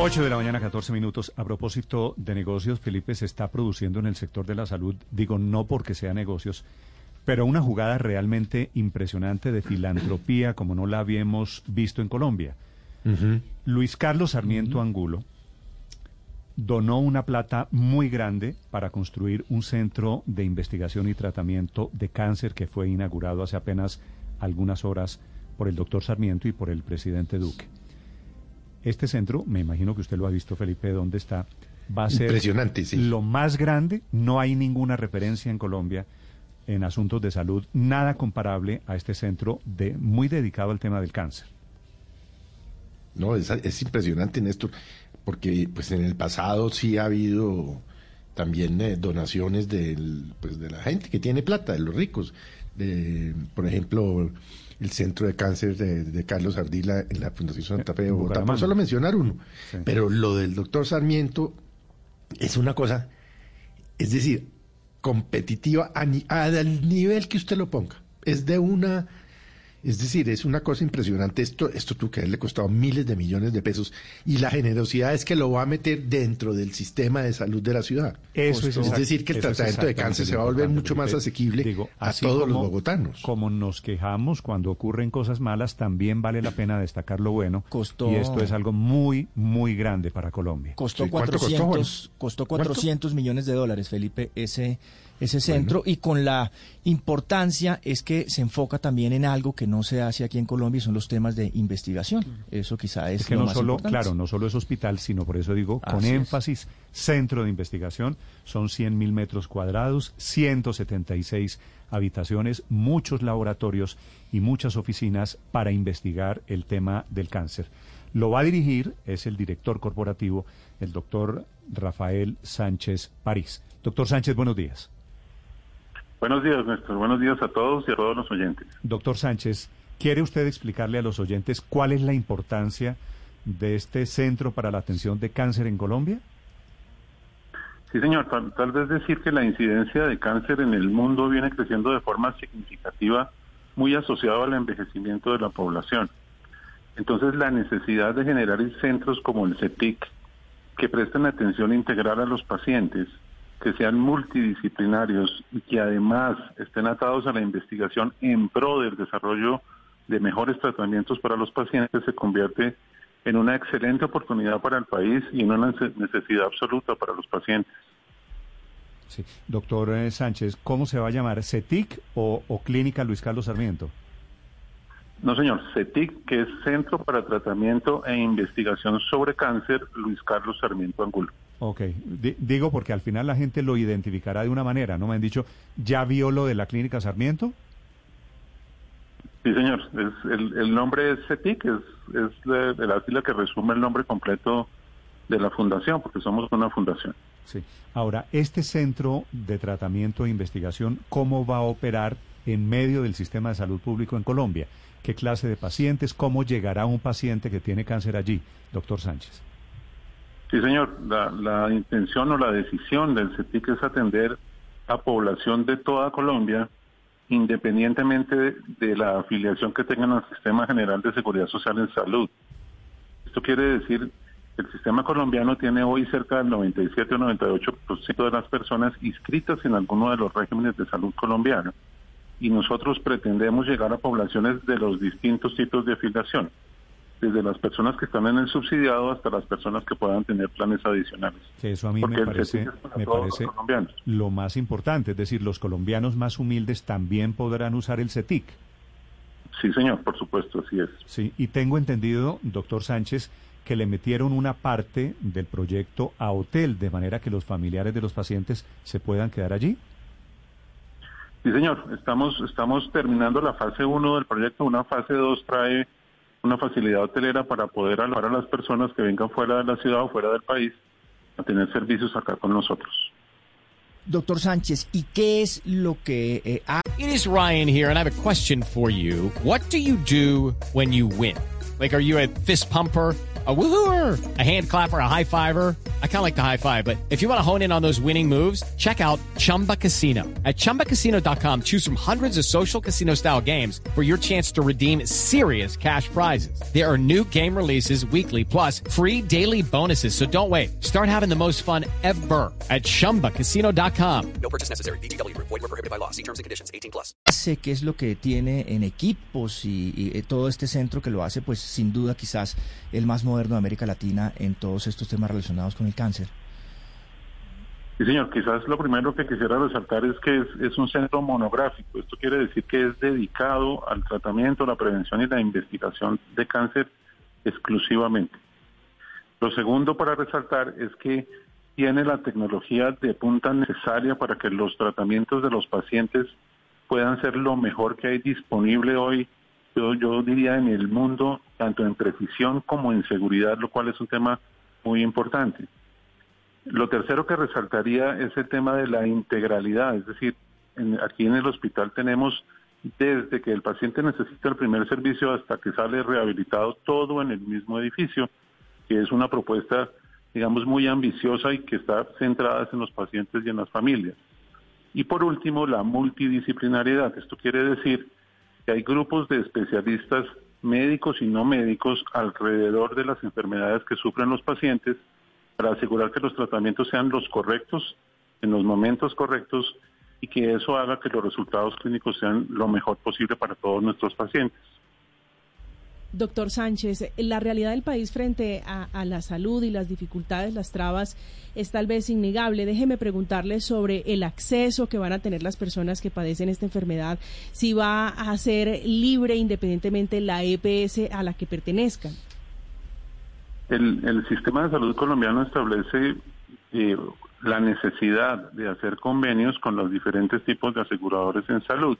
8 de la mañana, 14 minutos. A propósito de negocios, Felipe se está produciendo en el sector de la salud, digo no porque sea negocios, pero una jugada realmente impresionante de filantropía como no la habíamos visto en Colombia. Luis Carlos Sarmiento Angulo donó una plata muy grande para construir un centro de investigación y tratamiento de cáncer que fue inaugurado hace apenas algunas horas por el doctor Sarmiento y por el presidente Duque. Este centro, me imagino que usted lo ha visto, Felipe, ¿dónde está? Va a ser Impresionante, sí. lo más grande. No hay ninguna referencia en Colombia en asuntos de salud, nada comparable a este centro de, muy dedicado al tema del cáncer. No, es, es impresionante, Néstor, porque pues en el pasado sí ha habido también eh, donaciones del, pues, de la gente que tiene plata, de los ricos. De, por ejemplo, el Centro de Cáncer de, de Carlos Ardila en la Fundación Santa Fe de Bogotá, por solo mencionar uno. Sí. Pero lo del doctor Sarmiento es una cosa, es decir, competitiva a al nivel que usted lo ponga. Es de una, es decir, es una cosa impresionante. Esto, esto tuvo que haberle costado miles de millones de pesos y la generosidad es que lo va a meter dentro del sistema de salud de la ciudad. Eso es, exact- decir, que el es tratamiento de cáncer se va a volver mucho más asequible Digo, a todos como- los bogotanos. Como nos quejamos cuando ocurren cosas malas, también vale la pena destacar lo bueno. Costó- Y esto es algo muy, muy grande para Colombia. Costó Sí, ¿cuánto costó, 400, costó, ¿Cuánto? 400 millones de dólares, Felipe, ese, ese centro. Y con la importancia es que se enfoca también en algo que no se hace aquí en Colombia y son los temas de investigación. Eso quizá es, Es que lo no más solo, importante. claro, no solo es hospital, sino por eso digo, con es. énfasis, centro de investigación, son 100 mil metros cuadrados, 176 habitaciones, muchos laboratorios y muchas oficinas para investigar el tema del cáncer. Lo va a dirigir, es el director corporativo, el doctor Rafael Sánchez París. Doctor Sánchez, buenos días. Buenos días, Néstor. Buenos días a todos y a todos los oyentes. Doctor Sánchez, ¿quiere usted explicarle a los oyentes cuál es la importancia de este Centro para la Atención de Cáncer en Colombia? Sí, señor. Tal, tal vez decir que la incidencia de cáncer en el mundo viene creciendo de forma significativa, muy asociado al envejecimiento de la población. Entonces, la necesidad de generar centros como el CETIC, que presten atención integral a los pacientes, que sean multidisciplinarios y que además estén atados a la investigación en pro del desarrollo de mejores tratamientos para los pacientes, se convierte en una excelente oportunidad para el país y en una nece- necesidad absoluta para los pacientes. Sí. Doctor eh, Sánchez, ¿cómo se va a llamar? ¿CETIC o, o Clínica Luis Carlos Sarmiento? No, señor, CETIC, que es Centro para Tratamiento e Investigación sobre Cáncer, Luis Carlos Sarmiento Angulo. Ok, Di- digo porque al final la gente lo identificará de una manera, ¿no? Me han dicho, ¿ya vio lo de la Clínica Sarmiento? Sí, señor, es, el, el nombre es CETIC, es, es la, de la sigla que resume el nombre completo de la fundación, porque somos una fundación. Sí. Ahora, este centro de tratamiento e investigación, ¿cómo va a operar en medio del sistema de salud público en Colombia? ¿Qué clase de pacientes? ¿Cómo llegará un paciente que tiene cáncer allí, doctor Sánchez? Sí, señor. La, la intención o la decisión del CETIC es atender a población de toda Colombia, independientemente de, la afiliación que tengan al Sistema General de Seguridad Social en Salud. Esto quiere decir que el sistema colombiano tiene hoy cerca del 97 o 98% de las personas inscritas en alguno de los regímenes de salud colombiano. Y nosotros pretendemos llegar a poblaciones de los distintos tipos de afiliación desde las personas que están en el subsidiado hasta las personas que puedan tener planes adicionales. Que eso a mí Porque me parece, me parece lo más importante. Es decir, los colombianos más humildes también podrán usar el CETIC. Sí, señor, por supuesto, así es. Sí, y tengo entendido, doctor Sánchez, que le metieron una parte del proyecto a hotel, de manera que los familiares de los pacientes se puedan quedar allí. Sí, señor, estamos, estamos terminando la fase 1 del proyecto. Una fase 2 trae una facilidad hotelera para poder alojar a las personas que vengan fuera de la ciudad o fuera del país a tener servicios acá con nosotros. Doctor Sánchez, ¿y qué es lo que eh, ha... It is Ryan here, and I have a question for you. What do you do when you win? Like, are you a fist pumper? a woohooer, a hand clapper, a high fiver. I kind of like the high five, but if you want to hone in on those winning moves, check out Chumba Casino. At ChumbaCasino.com, choose from hundreds of social casino style games for your chance to redeem serious cash prizes. There are new game releases weekly, plus free daily bonuses. So don't wait. Start having the most fun ever at ChumbaCasino.com. No purchase necessary. BGW. Void were prohibited by law. See terms and conditions. 18 plus. hace, qué es lo que tiene en equipos y, y, eh, todo este centro que lo hace, pues sin duda quizás el más moderno de América Latina en todos estos temas relacionados con el cáncer. Sí, señor, quizás lo primero que quisiera resaltar es que es, es, un centro monográfico. Esto quiere decir que es dedicado al tratamiento, la prevención y la investigación de cáncer exclusivamente. Lo segundo para resaltar es que tiene la tecnología de punta necesaria para que los tratamientos de los pacientes puedan ser lo mejor que hay disponible hoy, yo, yo diría en el mundo, tanto en precisión como en seguridad, lo cual es un tema muy importante. Lo tercero que resaltaría es el tema de la integralidad, es decir, en, aquí en el hospital tenemos desde que el paciente necesita el primer servicio hasta que sale rehabilitado todo en el mismo edificio, que es una propuesta, digamos, muy ambiciosa y que está centrada en los pacientes y en las familias. Y por último, la multidisciplinariedad. Esto quiere decir que hay grupos de especialistas médicos y no médicos alrededor de las enfermedades que sufren los pacientes para asegurar que los tratamientos sean los correctos en los momentos correctos y que eso haga que los resultados clínicos sean lo mejor posible para todos nuestros pacientes. Doctor Sánchez, la realidad del país frente a, la salud y las dificultades, las trabas, es tal vez innegable. Déjeme preguntarle sobre el acceso que van a tener las personas que padecen esta enfermedad, si va a ser libre independientemente la EPS a la que pertenezcan. El, el sistema de salud colombiano establece eh, la necesidad de hacer convenios con los diferentes tipos de aseguradores en salud.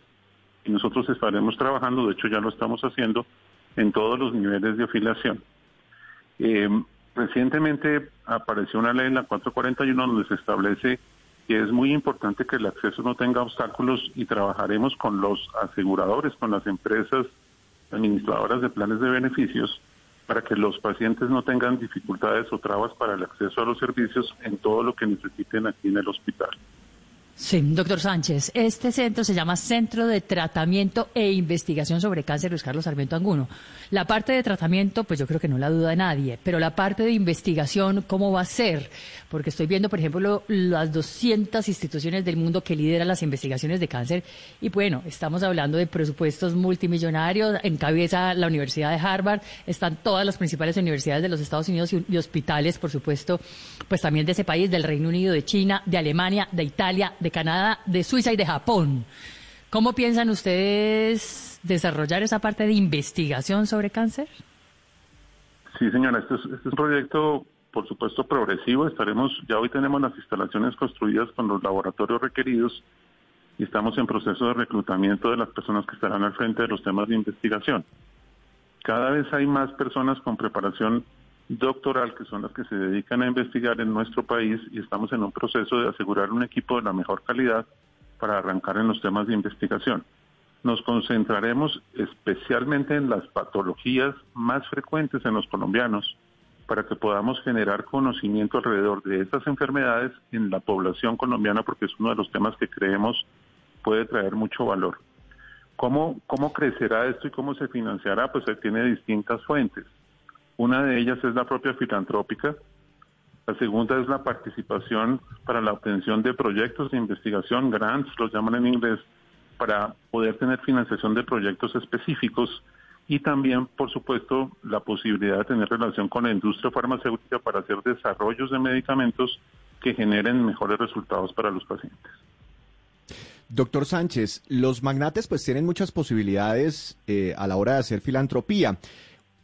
Y nosotros estaremos trabajando, de hecho ya lo estamos haciendo, en todos los niveles de afiliación. Eh, recientemente apareció una ley, la 441, donde se establece que es muy importante que el acceso no tenga obstáculos y trabajaremos con los aseguradores, con las empresas administradoras de planes de beneficios, para que los pacientes no tengan dificultades o trabas para el acceso a los servicios en todo lo que necesiten aquí en el hospital. Sí, doctor Sánchez, este centro se llama Centro de Tratamiento e Investigación sobre Cáncer Luis Carlos Sarmiento Anguno. La parte de tratamiento, pues yo creo que no la duda nadie, pero la parte de investigación, ¿cómo va a ser? Porque estoy viendo, por ejemplo, lo, las 200 instituciones del mundo que lideran las investigaciones de cáncer y bueno, estamos hablando de presupuestos multimillonarios, en cabeza la Universidad de Harvard, están todas las principales universidades de los Estados Unidos y, y hospitales, por supuesto, pues también de ese país, del Reino Unido, de China, de Alemania, de Italia, de Canadá, de Suiza y de Japón. ¿Cómo piensan ustedes desarrollar esa parte de investigación sobre cáncer? Sí, señora, este es, este es un proyecto, por supuesto, progresivo. Estaremos, ya hoy tenemos las instalaciones construidas con los laboratorios requeridos y estamos en proceso de reclutamiento de las personas que estarán al frente de los temas de investigación. Cada vez hay más personas con preparación doctoral, que son las que se dedican a investigar en nuestro país y estamos en un proceso de asegurar un equipo de la mejor calidad para arrancar en los temas de investigación. Nos concentraremos especialmente en las patologías más frecuentes en los colombianos para que podamos generar conocimiento alrededor de estas enfermedades en la población colombiana porque es uno de los temas que creemos puede traer mucho valor. ¿Cómo, cómo crecerá esto y cómo se financiará? Pues tiene distintas fuentes. Una de ellas es la propia filantrópica. La segunda es la participación para la obtención de proyectos de investigación, grants, los llaman en inglés, para poder tener financiación de proyectos específicos y también, por supuesto, la posibilidad de tener relación con la industria farmacéutica para hacer desarrollos de medicamentos que generen mejores resultados para los pacientes. Doctor Sánchez, los magnates pues tienen muchas posibilidades eh, a la hora de hacer filantropía.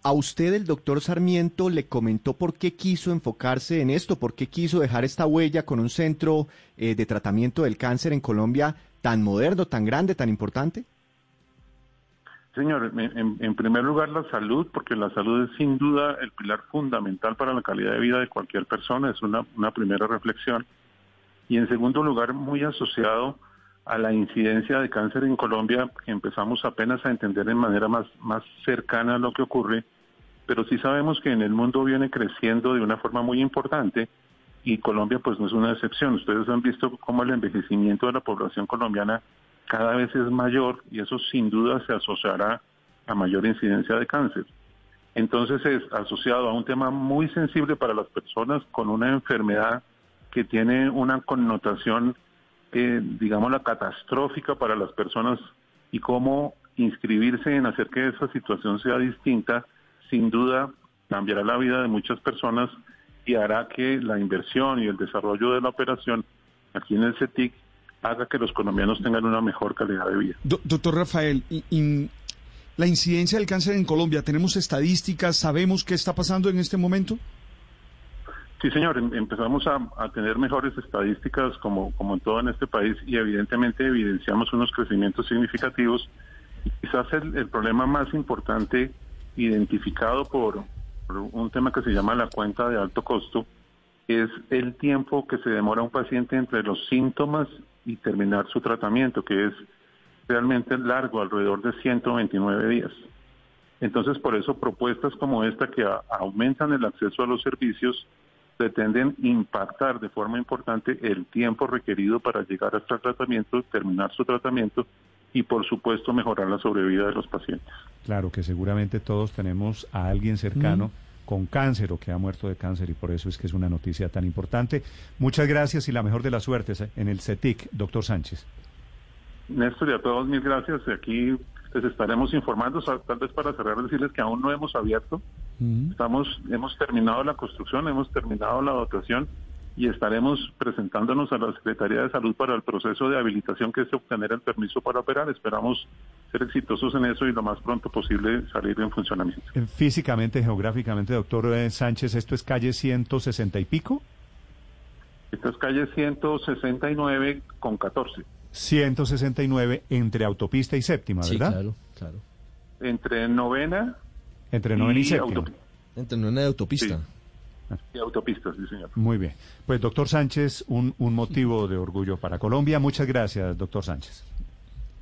¿A usted el doctor Sarmiento le comentó por qué quiso enfocarse en esto? ¿Por qué quiso dejar esta huella con un centro eh, de tratamiento del cáncer en Colombia tan moderno, tan grande, tan importante? Señor, en, en, primer lugar la salud, porque la salud es sin duda el pilar fundamental para la calidad de vida de cualquier persona, es una, una primera reflexión. Y en segundo lugar, muy asociado a la incidencia de cáncer en Colombia, que empezamos apenas a entender de manera más, más cercana lo que ocurre, pero sí sabemos que en el mundo viene creciendo de una forma muy importante y Colombia pues no es una excepción. Ustedes han visto cómo el envejecimiento de la población colombiana cada vez es mayor y eso sin duda se asociará a mayor incidencia de cáncer. Entonces es asociado a un tema muy sensible para las personas con una enfermedad que tiene una connotación, digamos, la catastrófica para las personas y cómo inscribirse en hacer que esa situación sea distinta, sin duda cambiará la vida de muchas personas y hará que la inversión y el desarrollo de la operación aquí en el CETIC haga que los colombianos tengan una mejor calidad de vida. doctor Rafael, la incidencia del cáncer en Colombia, ¿tenemos estadísticas? ¿Sabemos qué está pasando en este momento? Sí, señor, em, empezamos a, tener mejores estadísticas como, como en todo en este país y evidentemente evidenciamos unos crecimientos significativos. Quizás el, problema más importante identificado por un tema que se llama la cuenta de alto costo es el tiempo que se demora un paciente entre los síntomas y terminar su tratamiento, que es realmente largo, alrededor de 129 días. Entonces, por eso propuestas como esta que aumentan el acceso a los servicios pretenden impactar de forma importante el tiempo requerido para llegar hasta el tratamiento, terminar su tratamiento y, por supuesto, mejorar la sobrevida de los pacientes. Claro que seguramente todos tenemos a alguien cercano. Mm con cáncer o que ha muerto de cáncer y por eso es que es una noticia tan importante. Muchas gracias y la mejor de las suertes eh, en el CETIC, doctor Sánchez. Néstor y a todos mil gracias. Aquí les estaremos informando, tal vez para cerrar decirles que aún no hemos abierto. Estamos, hemos terminado la construcción, hemos terminado la dotación y estaremos presentándonos a la Secretaría de Salud para el proceso de habilitación que es obtener el permiso para operar. Esperamos ser exitosos en eso y lo más pronto posible salir en funcionamiento. Físicamente, geográficamente, doctor eh, Sánchez, ¿esto es calle 160 y pico? Esta es calle 169 con 14. 169 entre autopista y séptima, ¿verdad? Sí, claro, claro. Entre novena. Entre novena y, séptima. Entre novena y autopista. Y autopistas, sí, señor. Muy bien. Pues, doctor Sánchez, un, un motivo de orgullo para Colombia. Muchas gracias, doctor Sánchez.